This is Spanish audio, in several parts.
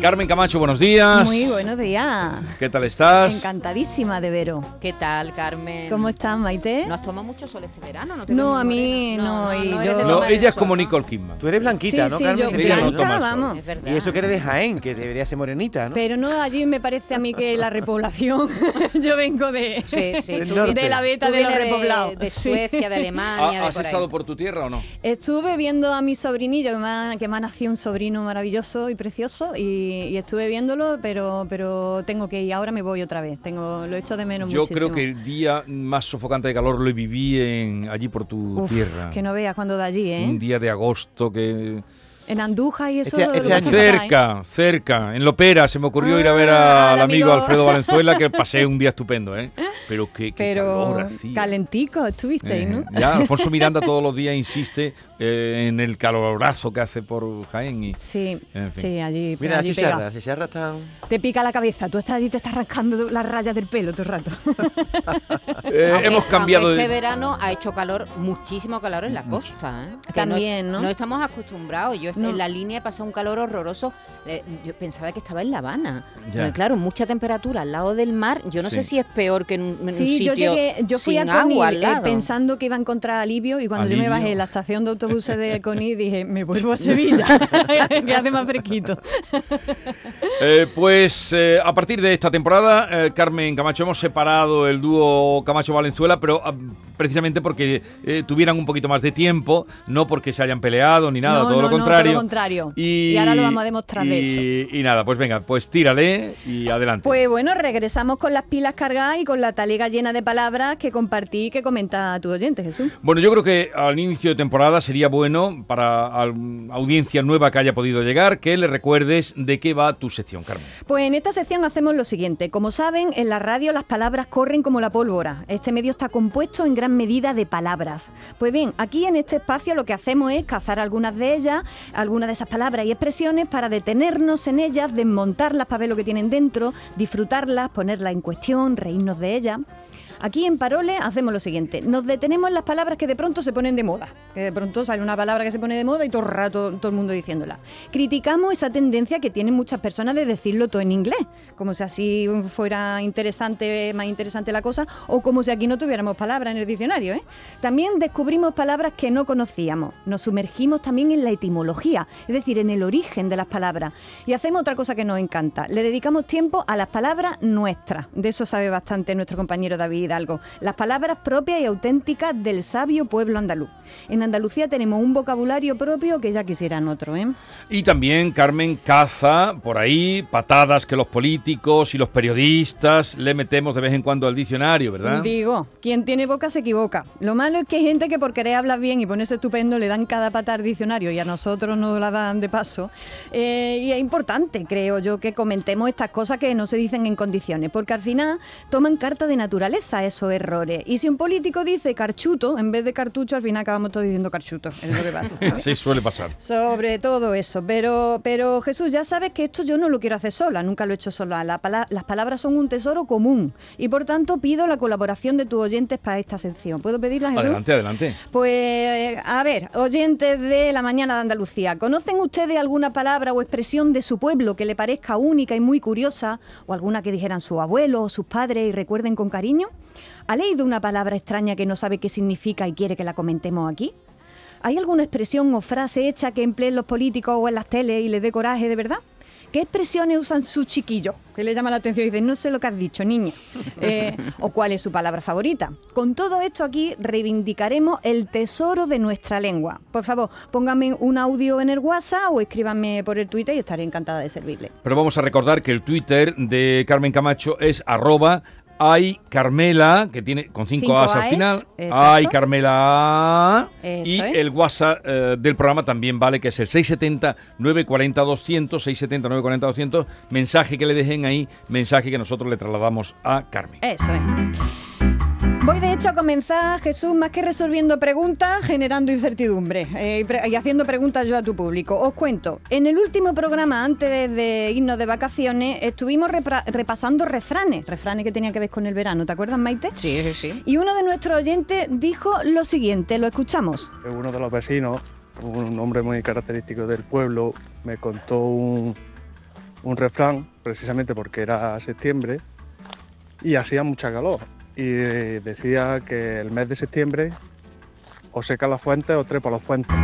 Carmen Camacho, buenos días. Muy buenos días. ¿Qué tal estás? Encantadísima de veros. ¿Qué tal, Carmen? ¿Cómo estás, Maite? ¿No has tomado mucho sol este verano? No, te No, a mí no, y yo- de No, ella es sol, como ¿no? Nicole Kidman. Tú eres blanquita, sí, ¿no, sí, Carmen? yo Ella no blanca, toma el sol. vamos. Es verdad. Y eso que eres de Jaén, que debería ser morenita, ¿no? Pero no, allí me parece a mí que la repoblación, yo vengo de, Sí, sí. De la beta tú de los repoblados. De, Sí. Suecia, de Alemania, de ¿Has por ahí. estado por tu tierra o no? Estuve viendo a mi sobrinillo, que me ha, que me ha nacido un sobrino maravilloso y precioso, y, y estuve viéndolo, pero, pero tengo que ir, ahora me voy otra vez, tengo, lo echo de menos Yo muchísimo. creo que el día más sofocante de calor lo viví en, allí por tu Uf, tierra. Que no veas cuando de allí, ¿eh? Un día de agosto que... En Andújar y eso. Este- este año. ¿eh? Cerca, cerca, en Lopera se me ocurrió ir a ver Ah, al al amigo amigo. Alfredo Valenzuela que pasé un día estupendo, ¿eh? Pero qué, qué Pero calor hacía. calentico estuvisteis, Eh, ¿no? Ya, Alfonso Miranda todos los días insiste eh, en el calorazo que hace por Jaén y... Sí, En fin. sí, allí, Mira, allí las chicharras están... Te pica la cabeza, tú estás allí te estás rascando las rayas del pelo todo el rato. Eh, Aunque- hemos cambiado de... Este verano ha hecho calor, muchísimo calor en la costa. ¿eh? También, ¿no? No estamos acostumbrados. Yo No. en la línea he pasado un calor horroroso. Eh, yo pensaba que estaba en La Habana. Claro, mucha temperatura al lado del mar. Yo no Sí. sé si es peor que en un, en un Sí, sitio yo llegué, yo fui sin a Conil agua al eh, pensando que iba a encontrar alivio y cuando yo me bajé en la estación de autobuses de Conil dije, me vuelvo a Sevilla, que hace más fresquito. Eh, pues eh, a partir de esta temporada, eh, Carmen Camacho, hemos separado el dúo Camacho-Valenzuela, pero ah, precisamente porque eh, tuvieran un poquito más de tiempo, no porque se hayan peleado ni nada, No, todo, no, lo no, contrario. todo lo contrario. Y ahora lo vamos a demostrar, de y- Y nada, pues venga, pues tírale y adelante. Pues bueno, regresamos con las pilas cargadas y con la talega llena de palabras que compartí y que comenta tu oyente, Jesús. Bueno, yo creo que al inicio de temporada sería bueno para audiencia nueva que haya podido llegar que le recuerdes de qué va tu sección, Carmen. Pues en esta sección hacemos lo siguiente. Como saben, en la radio las palabras corren como la pólvora. Este medio está compuesto en gran medida de palabras. Pues bien, aquí en este espacio lo que hacemos es cazar algunas de ellas, algunas de esas palabras y expresiones para detenernos en ellas, desmontarlas para ver lo que tienen dentro, disfrutarlas, ponerlas en cuestión, reírnos de ellas. Aquí en Parole hacemos lo siguiente, nos detenemos en las palabras que de pronto se ponen de moda, que de pronto sale una palabra que se pone de moda y todo el rato todo el mundo diciéndola. Criticamos esa tendencia que tienen muchas personas de decirlo todo en inglés, como si así fuera interesante, más interesante la cosa, o como si aquí no tuviéramos palabras en el diccionario. ¿eh? También descubrimos palabras que no conocíamos, nos sumergimos también en la etimología, es decir, en el origen de las palabras, y hacemos otra cosa que nos encanta, le dedicamos tiempo a las palabras nuestras, de eso sabe bastante nuestro compañero David Hidalgo, las palabras propias y auténticas del sabio pueblo andaluz. En Andalucía tenemos un vocabulario propio que ya quisieran otro, ¿eh? Y también Carmen caza por ahí patadas que los políticos y los periodistas le metemos de vez en cuando al diccionario, ¿verdad? Digo, quien tiene boca se equivoca. Lo malo es que hay gente que por querer hablar bien y ponerse estupendo le dan cada pata al diccionario y a nosotros nos la dan de paso. Eh, y es importante, creo yo, que comentemos estas cosas que no se dicen en condiciones, porque al final toman carta de naturaleza esos errores. Y si un político dice carchuto, en vez de cartucho, al final acabamos todos diciendo carchuto. Es lo que pasa. Sí, suele pasar. Sobre todo eso, pero, pero Jesús, ya sabes que esto yo no lo quiero hacer sola, nunca lo he hecho sola. La pala- las palabras son un tesoro común y por tanto pido la colaboración de tus oyentes para esta sección. ¿Puedo pedirla, Jesús? Adelante, adelante. Pues, a ver, oyentes de la mañana de Andalucía, ¿conocen ustedes alguna palabra o expresión de su pueblo que le parezca única y muy curiosa? ¿O alguna que dijeran su abuelo o sus padres y recuerden con cariño? ¿Ha leído una palabra extraña que no sabe qué significa y quiere que la comentemos aquí? ¿Hay alguna expresión o frase hecha que empleen los políticos o en las teles y les dé coraje de verdad? ¿Qué expresiones usan sus chiquillos? Que le llama la atención y dicen, no sé lo que has dicho, niña. Eh, o cuál es su palabra favorita. Con todo esto aquí reivindicaremos el tesoro de nuestra lengua. Por favor, pónganme un audio en el WhatsApp o escríbanme por el Twitter y estaré encantada de servirle. Pero vamos a recordar que el Twitter de Carmen Camacho es arroba Ay Carmela, que tiene con cinco, Cinco A's al final. exacto. Ay Carmela. Eso y es. el WhatsApp eh, del programa también vale, que es el 670-940-200, 670-940-200. Mensaje que le dejen ahí, mensaje que nosotros le trasladamos a Carmen. Eso es. Voy de hecho a comenzar, Jesús, más que resolviendo preguntas, generando incertidumbre eh, y pre- y haciendo preguntas yo a tu público. Os cuento, en el último programa, antes de, irnos de vacaciones, estuvimos repasando refranes, refranes que tenían que ver con el verano, ¿te acuerdas, Maite? Sí, sí, sí. Y uno de nuestros oyentes dijo lo siguiente, lo escuchamos. Uno de los vecinos, un hombre muy característico del pueblo, me contó un, un refrán, precisamente porque era septiembre y hacía mucha calor. Y decía que el mes de septiembre o seca las fuentes o trepa los puentes.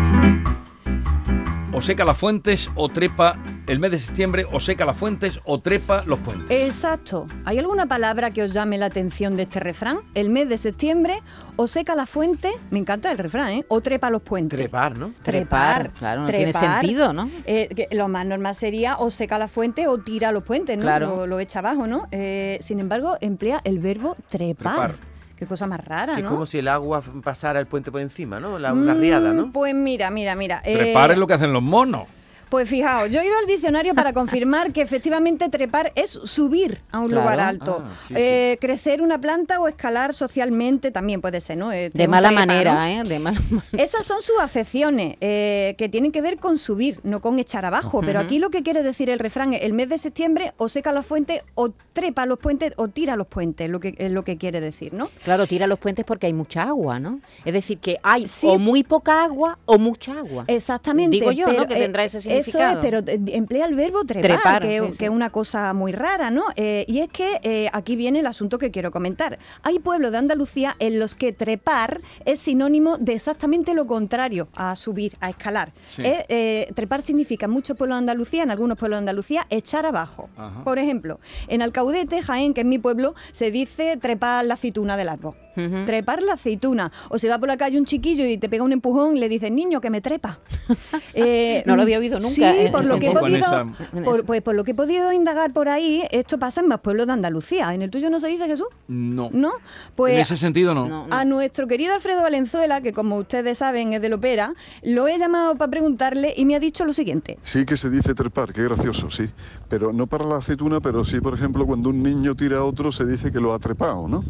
O seca las fuentes o trepa el mes de septiembre, o seca las fuentes o trepa los puentes. Exacto. ¿Hay alguna palabra que os llame la atención de este refrán? El mes de septiembre, o seca la fuente, me encanta el refrán, ¿eh? O trepa los puentes. Trepar, ¿no? Trepar, claro, no tiene trepar. sentido, ¿no? Eh, que lo más normal sería o seca la fuente o tira los puentes, ¿no? Claro. Lo, lo echa abajo, ¿no? Eh, sin embargo, emplea el verbo trepar. Trepar. Qué cosa más rara, Es ¿no? como si el agua pasara el puente por encima, ¿no? La, una riada, Mm, ¿no? Pues mira, mira, mira. eh, Trepar es lo que hacen los monos. Pues fijaos, yo he ido al diccionario para confirmar que efectivamente trepar es subir a un Claro. lugar alto. Ah, sí, Eh, Crecer una planta o escalar socialmente también puede ser, ¿no? Eh, De mala trepa, manera, ¿no? ¿eh? De mala manera. Esas son sus acepciones, eh, que tienen que ver con subir, no con echar abajo. Pero aquí lo que quiere decir el refrán es, el mes de septiembre o seca los puentes, o trepa los puentes, o tira los puentes, lo que, es lo que quiere decir, ¿no? Claro, tira los puentes porque hay mucha agua, ¿no? Es decir, que hay Sí. o muy poca agua o mucha agua. Exactamente. Digo yo, ¿no? Que tendrá ese Eso significado. es, pero emplea el verbo trepar, Trepar, que, sí, que sí. es una cosa muy rara, ¿no? Eh, y es que eh, aquí viene el asunto que quiero comentar. Hay pueblos de Andalucía en los que trepar es sinónimo de exactamente lo contrario a subir, a escalar. Sí. Eh, eh, trepar significa en muchos pueblos de Andalucía, en algunos pueblos de Andalucía, echar abajo. Ajá. Por ejemplo, en Alcaudete, Jaén, que es mi pueblo, se dice trepar la aceituna del árbol. Trepar la aceituna. O se va por la calle un chiquillo y te pega un empujón y le dices, niño, que me trepa. Eh, No lo había oído nunca, Sí, eh, por lo que he en podido, en por, pues por lo que he podido indagar por ahí, esto pasa en más pueblos de Andalucía. ¿En el tuyo no se dice Jesús? No. ¿No? en Pues ese sentido no. No, no. a nuestro querido Alfredo Valenzuela, que como ustedes saben es del ópera, lo he llamado para preguntarle y me ha dicho lo siguiente. Sí que se dice trepar, qué gracioso, sí. Pero no para la aceituna, pero sí, por ejemplo, cuando un niño tira a otro se dice que lo ha trepado, ¿no?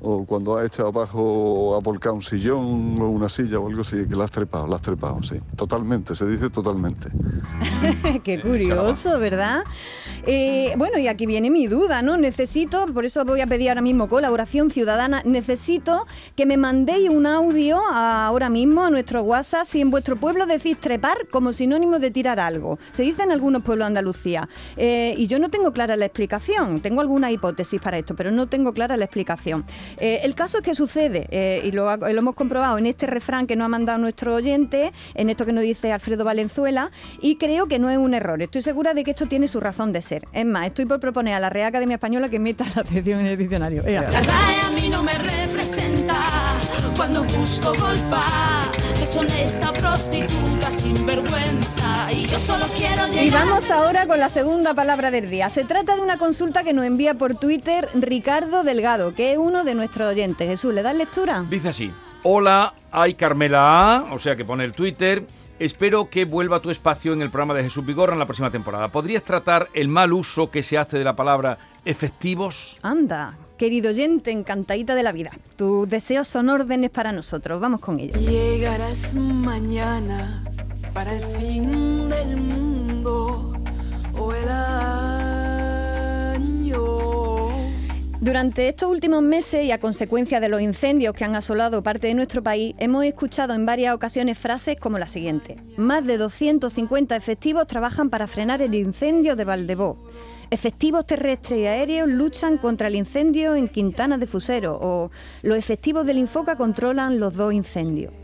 O cuando ha echado abajo o ha volcado un sillón o una silla o algo así, que lo has trepado, lo has trepado, sí. Totalmente, se dice totalmente. Qué curioso, ¿verdad? Eh, bueno, y aquí viene mi duda, ¿no? Necesito, por eso voy a pedir ahora mismo colaboración ciudadana, necesito que me mandéis un audio ahora mismo a nuestro WhatsApp si en vuestro pueblo decís trepar como sinónimo de tirar algo. Se dice en algunos pueblos de Andalucía. Eh, y yo no tengo clara la explicación, tengo alguna hipótesis para esto, pero no tengo clara la explicación. Eh, el caso es que sucede, eh, y lo, lo hemos comprobado en este refrán que nos ha mandado nuestro oyente, en esto que nos dice Alfredo Valenzuela, y creo que no es un error. Estoy segura de que esto tiene su razón de ser. Es más, estoy por proponer a la Real Academia Española que meta la atención en el diccionario. Ea. La RAE a mí no me representa cuando busco golfar. Deshonesta prostituta sin vergüenza. Y yo solo quiero llegar. Y vamos ahora con la segunda palabra del día. Se trata de una consulta que nos envía por Twitter Ricardo Delgado, que es uno de nuestros oyentes. Jesús, ¿le das lectura? Dice así. Hola, hay Carmela A, o sea que pone el Twitter. Espero que vuelva a tu espacio en el programa de Jesús Vigorra en la próxima temporada. ¿Podrías tratar el mal uso que se hace de la palabra efectivos? Anda, querido oyente, encantadita de la vida. Tus deseos son órdenes para nosotros. Vamos con ellos. Llegarás mañana para el fin del mundo o el Durante estos últimos meses y a consecuencia de los incendios que han asolado parte de nuestro país, hemos escuchado en varias ocasiones frases como la siguiente. Más de 250 efectivos trabajan para frenar el incendio de Valdebó. Efectivos terrestres y aéreos luchan contra el incendio en Quintana de Fusero o los efectivos del Infoca controlan los dos incendios.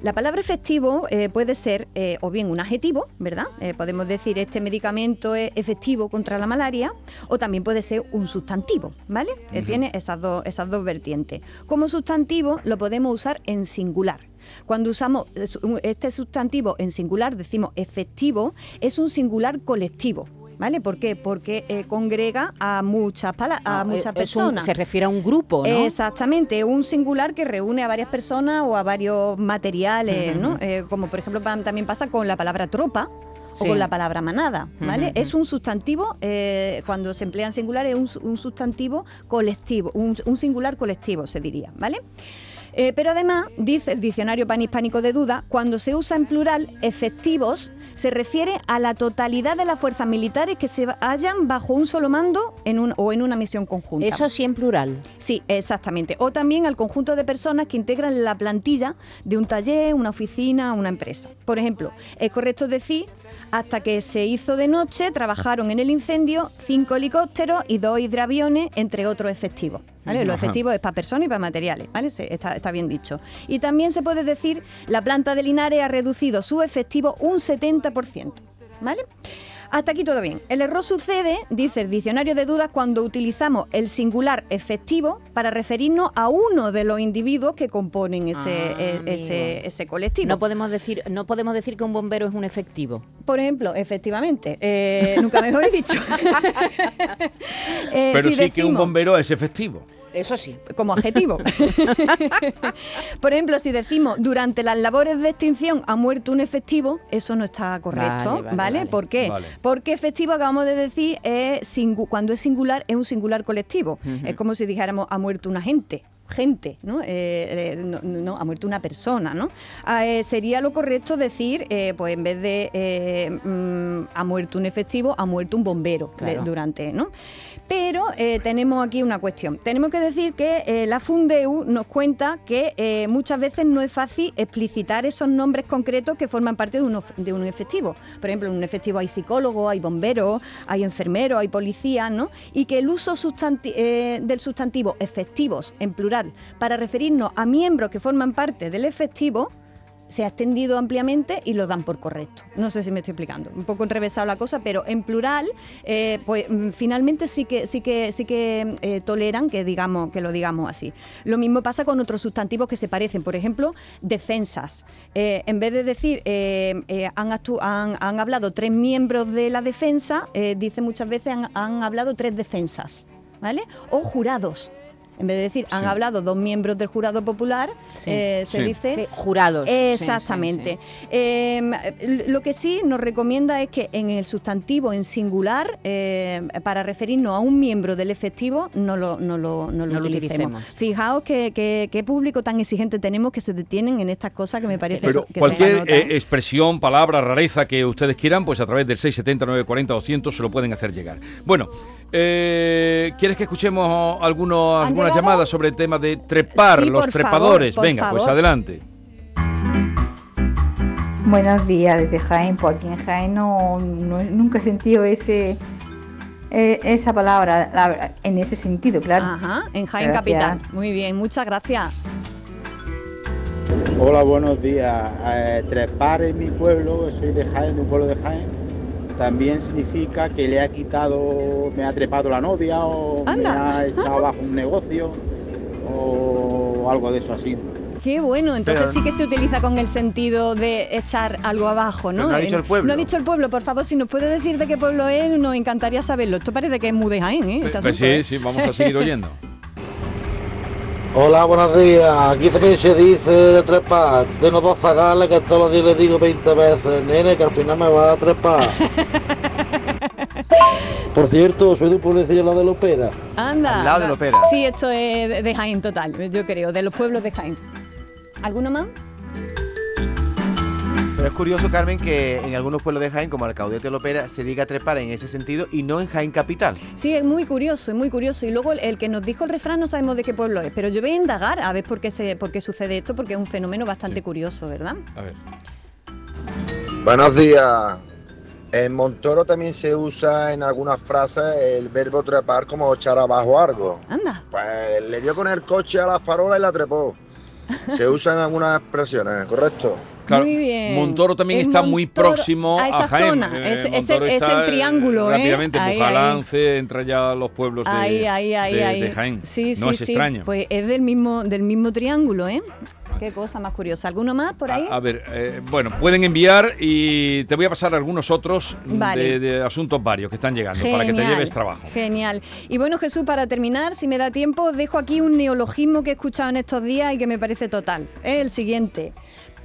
La palabra efectivo eh, puede ser eh, o bien un adjetivo, ¿verdad? Eh, podemos decir este medicamento es efectivo contra la malaria, o también puede ser un sustantivo, ¿vale? Eh, tiene esas dos, esas dos vertientes. Como sustantivo lo podemos usar en singular. Cuando usamos este sustantivo en singular, decimos efectivo, es un singular colectivo. ¿Vale? ¿Por qué? Porque eh, congrega a muchas, pala- a muchas un- personas. se refiere a un grupo, ¿no? Exactamente, un singular que reúne a varias personas o a varios materiales, ¿no? Eh, como por ejemplo también pasa con la palabra tropa o Sí. con la palabra manada, ¿vale? Es un sustantivo, eh, cuando se emplea en singular, es un, un sustantivo colectivo, un, un singular colectivo, se diría, ¿vale? Eh, pero además, dice el diccionario panhispánico de duda, cuando se usa en plural efectivos, se refiere a la totalidad de las fuerzas militares que se hallan bajo un solo mando en un, o en una misión conjunta. Eso sí en plural. Sí, exactamente. O también al conjunto de personas que integran la plantilla de un taller, una oficina, una empresa. Por ejemplo, es correcto decir, hasta que se hizo de noche, trabajaron en el incendio cinco helicópteros y dos hidroaviones, entre otros efectivos. ¿vale? Los efectivos es para personas y para materiales, ¿vale? Se- está, está bien dicho. Y también se puede decir, la planta de Linares ha reducido su efectivo un 70%. ¿Vale? Hasta aquí todo bien. El error sucede, dice el diccionario de dudas, cuando utilizamos el singular efectivo para referirnos a uno de los individuos que componen ese, Ah, e- ese, ese colectivo. No podemos decir, no podemos decir que un bombero es un efectivo. Por ejemplo, efectivamente, eh, nunca me lo he dicho. Eh, Pero si sí que un bombero es efectivo. Eso sí. como adjetivo. Por ejemplo, si decimos durante las labores de extinción ha muerto un efectivo, eso no está correcto, Vale, ¿vale? vale, vale. ¿Por qué? Vale. Porque efectivo, acabamos de decir, es cuando es singular, es un singular colectivo. Es como si dijéramos ha muerto una gente. Gente, ¿no? Eh, eh, no, no, ha muerto una persona, ¿no? Ah, eh, sería lo correcto decir, eh, pues en vez de mm, ha muerto un efectivo, ha muerto un bombero Claro. durante, ¿no? Pero tenemos aquí una cuestión. Tenemos que decir que la Fundeu nos cuenta que muchas veces no es fácil explicitar esos nombres concretos que forman parte de un, de un efectivo. Por ejemplo, en un efectivo hay psicólogos, hay bomberos, hay enfermeros, hay policías, ¿no? Y que el uso sustanti- del sustantivo efectivos en plural para referirnos a miembros que forman parte del efectivo se ha extendido ampliamente y lo dan por correcto. No sé si me estoy explicando. Un poco enrevesado la cosa, pero en plural, eh, pues mm, finalmente sí que sí que sí que eh, toleran que digamos que lo digamos así. Lo mismo pasa con otros sustantivos que se parecen. Por ejemplo, defensas. Eh, en vez de decir han, hablado tres miembros de la defensa, dice muchas veces han, han hablado tres defensas, ¿vale? O jurados. En vez de decir han Sí. hablado dos miembros del jurado popular, Sí. eh, se Sí. dice Sí, jurados. Sí, sí, Exactamente. sí. Eh, lo que sí nos recomienda es que en el sustantivo en singular, eh, para referirnos a un miembro del efectivo, no lo, no lo, no lo No lo utilicemos. Fijaos que, que- qué público tan exigente tenemos que se detienen en estas cosas que me parece Pero que cualquier expresión, palabra, rareza que ustedes quieran, pues a través del 670 940 200 se lo pueden hacer llegar. Bueno, eh, ¿quieres que escuchemos algunos, ¿Han algunas llegado? llamadas sobre el tema de trepar, Sí, los por trepadores? favor, por Venga, pues adelante. Buenos días desde Jaén, pues aquí en Jaén no, no- nunca he sentido ese, eh, esa palabra la en ese sentido, claro. Ajá, en Jaén Gracias. Capital. Muy bien, muchas gracias. Hola, buenos días. Eh, trepar en mi pueblo, soy de Jaén, de un pueblo de Jaén, también significa que le ha quitado, me ha trepado la novia o me ha echado abajo un negocio o algo de eso así. Qué bueno, entonces Pero- sí que se utiliza con el sentido de echar algo abajo, ¿no? No ha dicho En- el pueblo. No ha dicho el pueblo, por favor, si nos puede decir de qué pueblo es, nos encantaría saberlo. Esto parece que es muy de Jaén, ¿eh? Este Pues sí, ¿eh? sí, vamos a seguir oyendo. Hola, buenos días. Aquí también se dice de trepar. De no dos zagales que todos los días le digo 20 veces, nene, que al final me va a trepar. Por cierto, soy de un pueblecillo lado de Lopera. Anda. Al lado de Lopera. Sí, esto es de- de Jaén total, yo creo, de los pueblos de Jaén. ¿Alguno más? Pero es curioso, Carmen, que en algunos pueblos de Jaén, como Alcaudete o Lopera, se diga trepar en ese sentido y no en Jaén capital. Sí, es muy curioso, es muy curioso. Y luego el, el que nos dijo el refrán no sabemos de qué pueblo es, pero yo voy a indagar a ver por qué, se, por qué sucede esto, porque es un fenómeno bastante Sí. curioso, ¿verdad? A ver. Buenos días. En Montoro también se usa en algunas frases el verbo trepar como echar abajo algo. Anda. Pues le dio con el coche a la farola y la trepó. Se usa en algunas expresiones, ¿correcto? Claro, Muy bien. Montoro también Es está muy próximo a a, esa Jaén. zona. Eh, Es- es el- es eh, triángulo, ¿eh? Rápidamente, Ahí, Bujalance, entra ya a los pueblos de, ahí, ahí, ahí, de- ahí. de Jaén. Sí, no sí, es sí. extraño. Pues es del mismo, del mismo triángulo, ¿eh? Qué cosa más curiosa. ¿Alguno más por ahí? A, a ver, eh, bueno, pueden enviar y te voy a pasar algunos otros Vale. de, de asuntos varios que están llegando para que te lleves trabajo. Genial. Y bueno, Jesús, para terminar, si me da tiempo, dejo aquí un neologismo que he escuchado en estos días y que me parece total. Es el siguiente.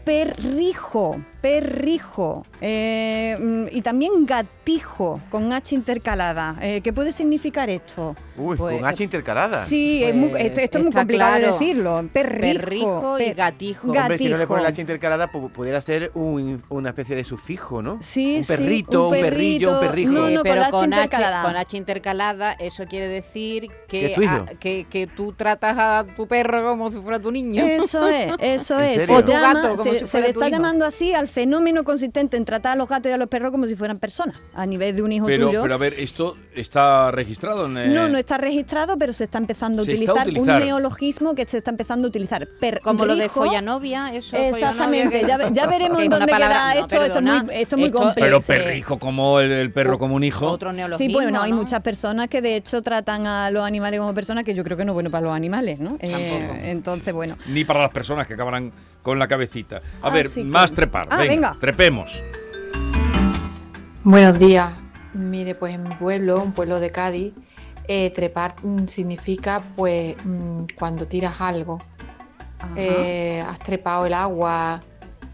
Perrijo, perrijo. eh, mm, y también gatijo, con H intercalada. Eh, ¿Qué puede significar esto? Uy, Pues, con H intercalada. Sí, es muy- Pues, esto, esto es muy complicado de decirlo. Perrijo. Perrijo y per- gatijo. Hombre, si no le ponen la H intercalada, pu- pudiera ser un- una especie de sufijo, ¿no? Sí, un sí, perrito, un un, perrillo, un perrito. perrijo. No, Sí, no, con pero H con H, intercalada. con H intercalada, eso quiere decir ¿Que que, a- tú tratas a tu perro como si fuera tu niño. Eso es, eso ¿En es. O tu gato, como se- si se le tu está hijo. llamando así al fenómeno consistente en tratar a los gatos y a los perros como si fueran personas, a nivel de un hijo Pero, tuyo. pero a ver, esto está registrado en... eh, No, no está registrado, pero se está empezando a Se está a utilizar, utilizar. un neologismo que se está empezando a utilizar. Como lo de follanovia, eso. Exactamente, follanovia, ya ve- ya veremos que en dónde queda no, esto, esto es perdona, muy- esto es muy complejo. Pero perrijo como el, el perro como un hijo. Otro neologismo. Sí, bueno, hay muchas personas que de hecho tratan a los animales como personas que yo creo que no es bueno para los animales, ¿no? Eh, entonces, bueno. Ni para las personas que acabarán con la cabecita. A ver, Así que- más trepar. Ah, venga. trepemos. Buenos días. Mire, pues en mi pueblo, un pueblo de Cádiz, eh, trepar mm, significa pues mm, cuando tiras algo. Eh, has trepado el agua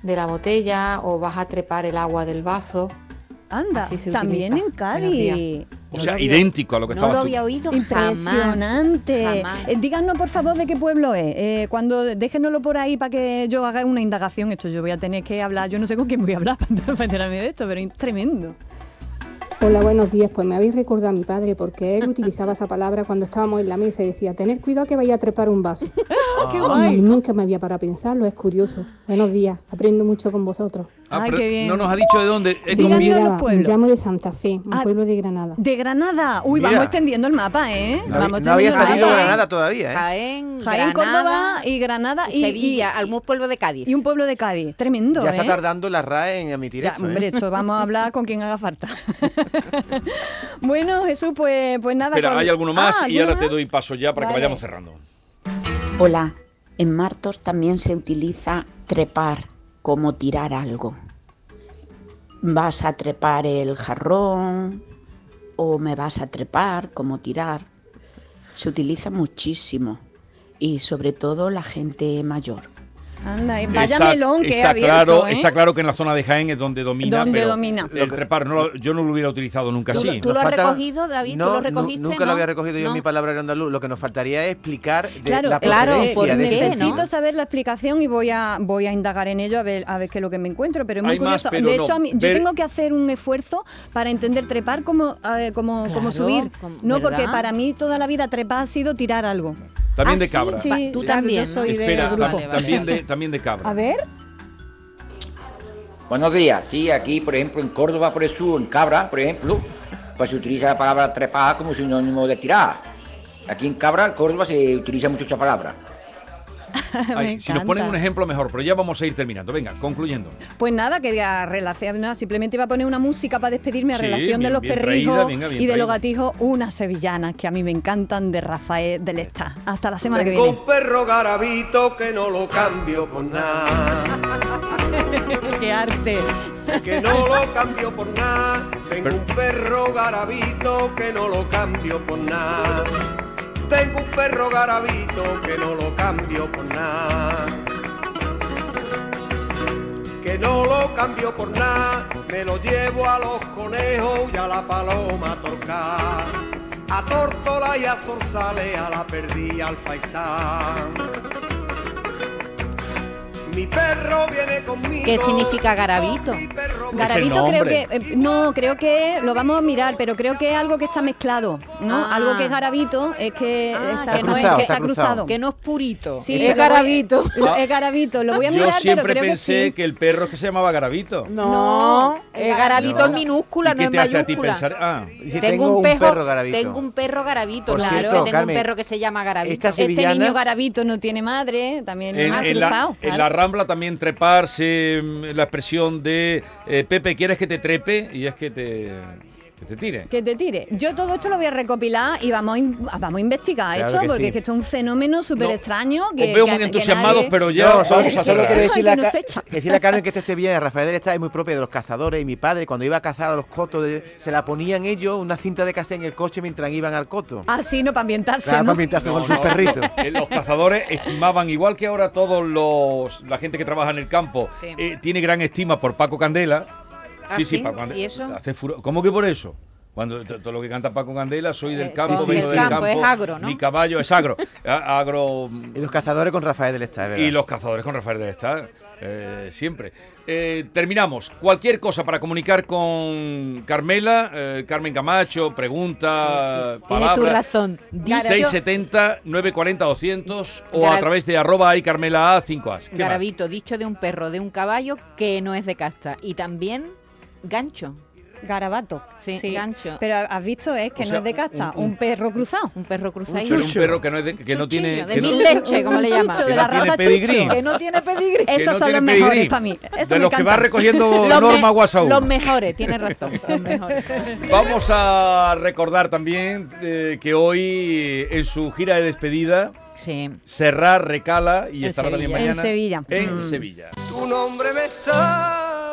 de la botella o vas a trepar el agua del vaso. Anda, también utiliza. en Cádiz. O No sea, idéntico a lo que No estabas lo tú. había oído Impresionante. jamás, jamás. Eh, díganos, por favor, de qué pueblo es. Eh, cuando déjenoslo por ahí para que yo haga una indagación. Esto yo voy a tener que hablar. Yo no sé con quién voy a hablar para enterarme de esto, pero es tremendo. Hola, buenos días. Pues me habéis recordado a mi padre porque él utilizaba esa palabra cuando estábamos en la mesa y decía, tener cuidado que vaya a trepar un vaso. ¡Qué Y guay! nunca me había para pensarlo, es curioso. Buenos días, aprendo mucho con vosotros. Ah, Ay, pero qué bien. No nos ha dicho de dónde. Es Sí, como- los pueblos. me llamo de Santa Fe, un Ah, pueblo de Granada. De Granada. Uy, Mira. vamos extendiendo el mapa, ¿eh? No, vamos había- no había extendiendo el salido mapa. Granada todavía, ¿eh? Jaén, Jaén, Granada, Córdoba y Granada y, Sevilla, y- algún pueblo de Cádiz. y un pueblo de Cádiz. Tremendo, Ya ¿eh? está tardando la RAE en emitir Ya, esto, ¿eh? hombre, esto vamos a hablar con quien haga falta. bueno, Jesús, pues, pues nada. Espera, con- hay alguno más Ah, y ahora ¿alguno te doy paso ya para que vayamos cerrando. Hola, en Martos también se utiliza trepar como tirar algo. Vas a trepar el jarrón o me vas a trepar como tirar. Se utiliza muchísimo y sobre todo la gente mayor. Anda, eh, vaya está, melón que he está abierto, claro, ¿eh? está claro que en la zona de Jaén es donde domina. Donde pero domina. El trepar, no lo- yo no lo hubiera utilizado nunca ¿Tú, así. tú lo has falta- recogido, David? No, ¿Tú lo recogiste? nunca ¿no? lo había recogido yo No. en mi palabra en andaluz. Lo que nos faltaría es explicar de Claro, la claro, ¿por de qué, ese necesito no? saber la explicación y voy a voy a indagar en ello a ver a ver qué es lo que me encuentro, pero es muy Hay curioso. de no. hecho, a mí- yo Ver- tengo que hacer un esfuerzo para entender trepar como eh, como, como subir, com- no porque para mí toda la vida trepar ha sido tirar algo. También Ah, de sí, cabra. sí. Va, tú también, yo soy Espera, de grupo. Vale, vale. también, de, también de cabra. A ver, Buenos días. Sí, aquí, por ejemplo, en Córdoba, por eso, en Cabra, por ejemplo, pues se utiliza la palabra trepar como sinónimo de tirar. Aquí en Cabra, en Córdoba, se utiliza mucho esa palabra. Ay, me si nos ponen un ejemplo mejor, pero ya vamos a ir terminando. Venga, concluyendo. Pues nada, quería relación, nada, simplemente iba a poner una música para despedirme a Sí, relación de bien- los bien perrijos traída, bien y de los gatijos, unas sevillanas que a mí me encantan de Rafael del Esta. Hasta la semana que Tengo viene. un perro garabito que no lo cambio por nada. ¡Qué arte! Que no lo cambio por nada. Tengo un perro garabito que no lo cambio por nada. Tengo un perro garabito que no lo cambio por nada. Que no lo cambio por nada. Me lo llevo a los conejos y a la paloma a torcar. A tórtola y a zorzales, a la perdí al faisán. Mi perro viene conmigo. ¿Qué significa garabito? Garabito creo que eh, no, creo que lo vamos a mirar, pero creo que es algo que está mezclado, ¿no? Ah. Algo que es garabito es que esa- que no es- que está cruzado. Que no es purito, Sí, es garabito. lo- es garabito, lo voy a Yo mirar, pero siempre creo pensé que sí. que, el perro es que se llamaba Garabito. No, es garabito No. en minúscula, ¿Y no qué en te hace a ti mayúscula. pensar? Ah, tengo, un, perro, tengo un perro garabito, Por claro, cierto, tengo Carmen, un perro que se llama garabito. Este niño garabito no tiene madre, también ha en la, cruzado. También treparse, mm, la expresión de eh, Pepe, ¿quieres que te trepe? Y es que te... Que te tire. Que te tire. Yo todo esto lo voy a recopilar y vamos a, in- vamos a investigar Claro esto, que porque sí. es que esto es un fenómeno súper extraño. Que, Os veo que- muy entusiasmados, nadie- pero ya No, vamos solo, a solo quiero decirle, echa. decirle a Carmen que este Sevilla de Rafael del Estado es muy propio de los cazadores y mi padre cuando iba a cazar a los cotos de- se la ponían ellos una cinta de cassette en el coche mientras iban al coto. Ah, sí, no, para ambientarse, Claro, ¿no? para ambientarse con No, sus no. perritos. Eh, Los cazadores estimaban, igual que ahora todos los la gente que trabaja en el campo Sí. eh, tiene gran estima por Paco Candela. ¿Ah, sí, sí, sí? Paco. ¿Y eso? Hace furo- ¿Cómo que por eso? Cuando todo lo que canta Paco Candela, soy del Eh, campo, sí, vengo del del campo, campo, es agro, ¿no? Mi caballo es agro. Agro Y los cazadores con Rafael del Estado, es verdad. y los cazadores con Rafael del Estado. eh, siempre. Eh, terminamos. Cualquier cosa para comunicar con Carmela, eh, Carmen Camacho, pregunta, Tienes tu palabra. razón. Dicho- 670 940 200 o a través de arroba y Carmela A 5as. ¿Qué más? Garabito, dicho de un perro, de un caballo que no es de casta. Y también gancho. Garabato. Sí, gancho. Pero has visto, es que O no es de casta, un- un, un- perro cruzado. Un perro cruzado. Pero un perro que no, es de- que no tiene. de que no- mil leche, como le Un llaman. chucho Que de no la pedigrí. chucho. Que no tiene pedigrí. que Esos no son tiene los mejores para mí. Eso de me los que va recogiendo Los Norma me- Guasaú. Los mejores, tiene razón. Los mejores. Vamos a recordar también eh, que hoy en su gira de despedida Sí. Serra recala y En estará también Sevilla. mañana En Sevilla. en Mm. Sevilla. Tu nombre me.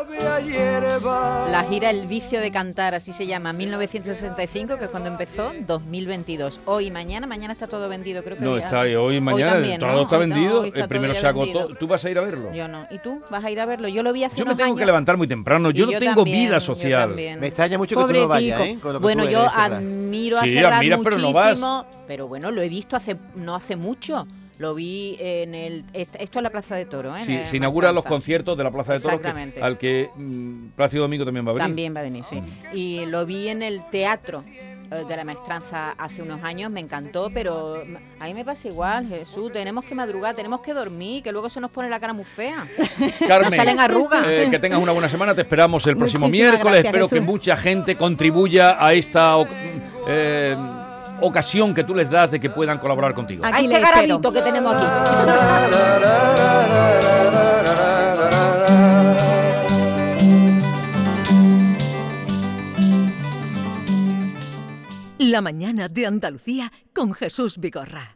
La gira El vicio de cantar, así se llama, 1965, que es cuando empezó, 2022. Hoy y mañana, mañana está todo vendido, creo que No, ya- está ahí hoy y mañana, también, todo ¿no? está Hoy- no, vendido. hoy está el primero se agotó. vendido. ¿Tú vas a ir a verlo? Yo no. ¿Y tú? ¿Vas a ir a verlo? Yo lo vi hace Yo me unos tengo años. que levantar muy temprano. Yo, Y no yo tengo también, vida social. Me extraña mucho que tú no vayas. ¿eh? Con lo que Bueno, tú yo eres, admiro a Sí, Serrat admiras, pero no vas. muchísimo, pero bueno, lo he visto hace no hace mucho. Lo vi en el est- esto es la Plaza de Toro, ¿eh? Sí, se inauguran los conciertos de la Plaza de Toros, que- Exactamente. al que mm, Plácido Domingo también va a venir. También va a venir, sí. Y lo vi en el teatro eh, de la maestranza hace unos años, me encantó, pero a mí me pasa igual, Jesús, tenemos que madrugar, tenemos que dormir, que luego se nos pone la cara muy fea. Carmen, Nos salen arrugas. eh, que tengas una buena semana. Te esperamos el próximo Muchísimas miércoles. gracias, Espero que mucha gente contribuya a esta eh, ocasión que tú les das de que puedan colaborar contigo. A Aquí este le espero. garabito que tenemos aquí. La mañana de Andalucía con Jesús Vigorra.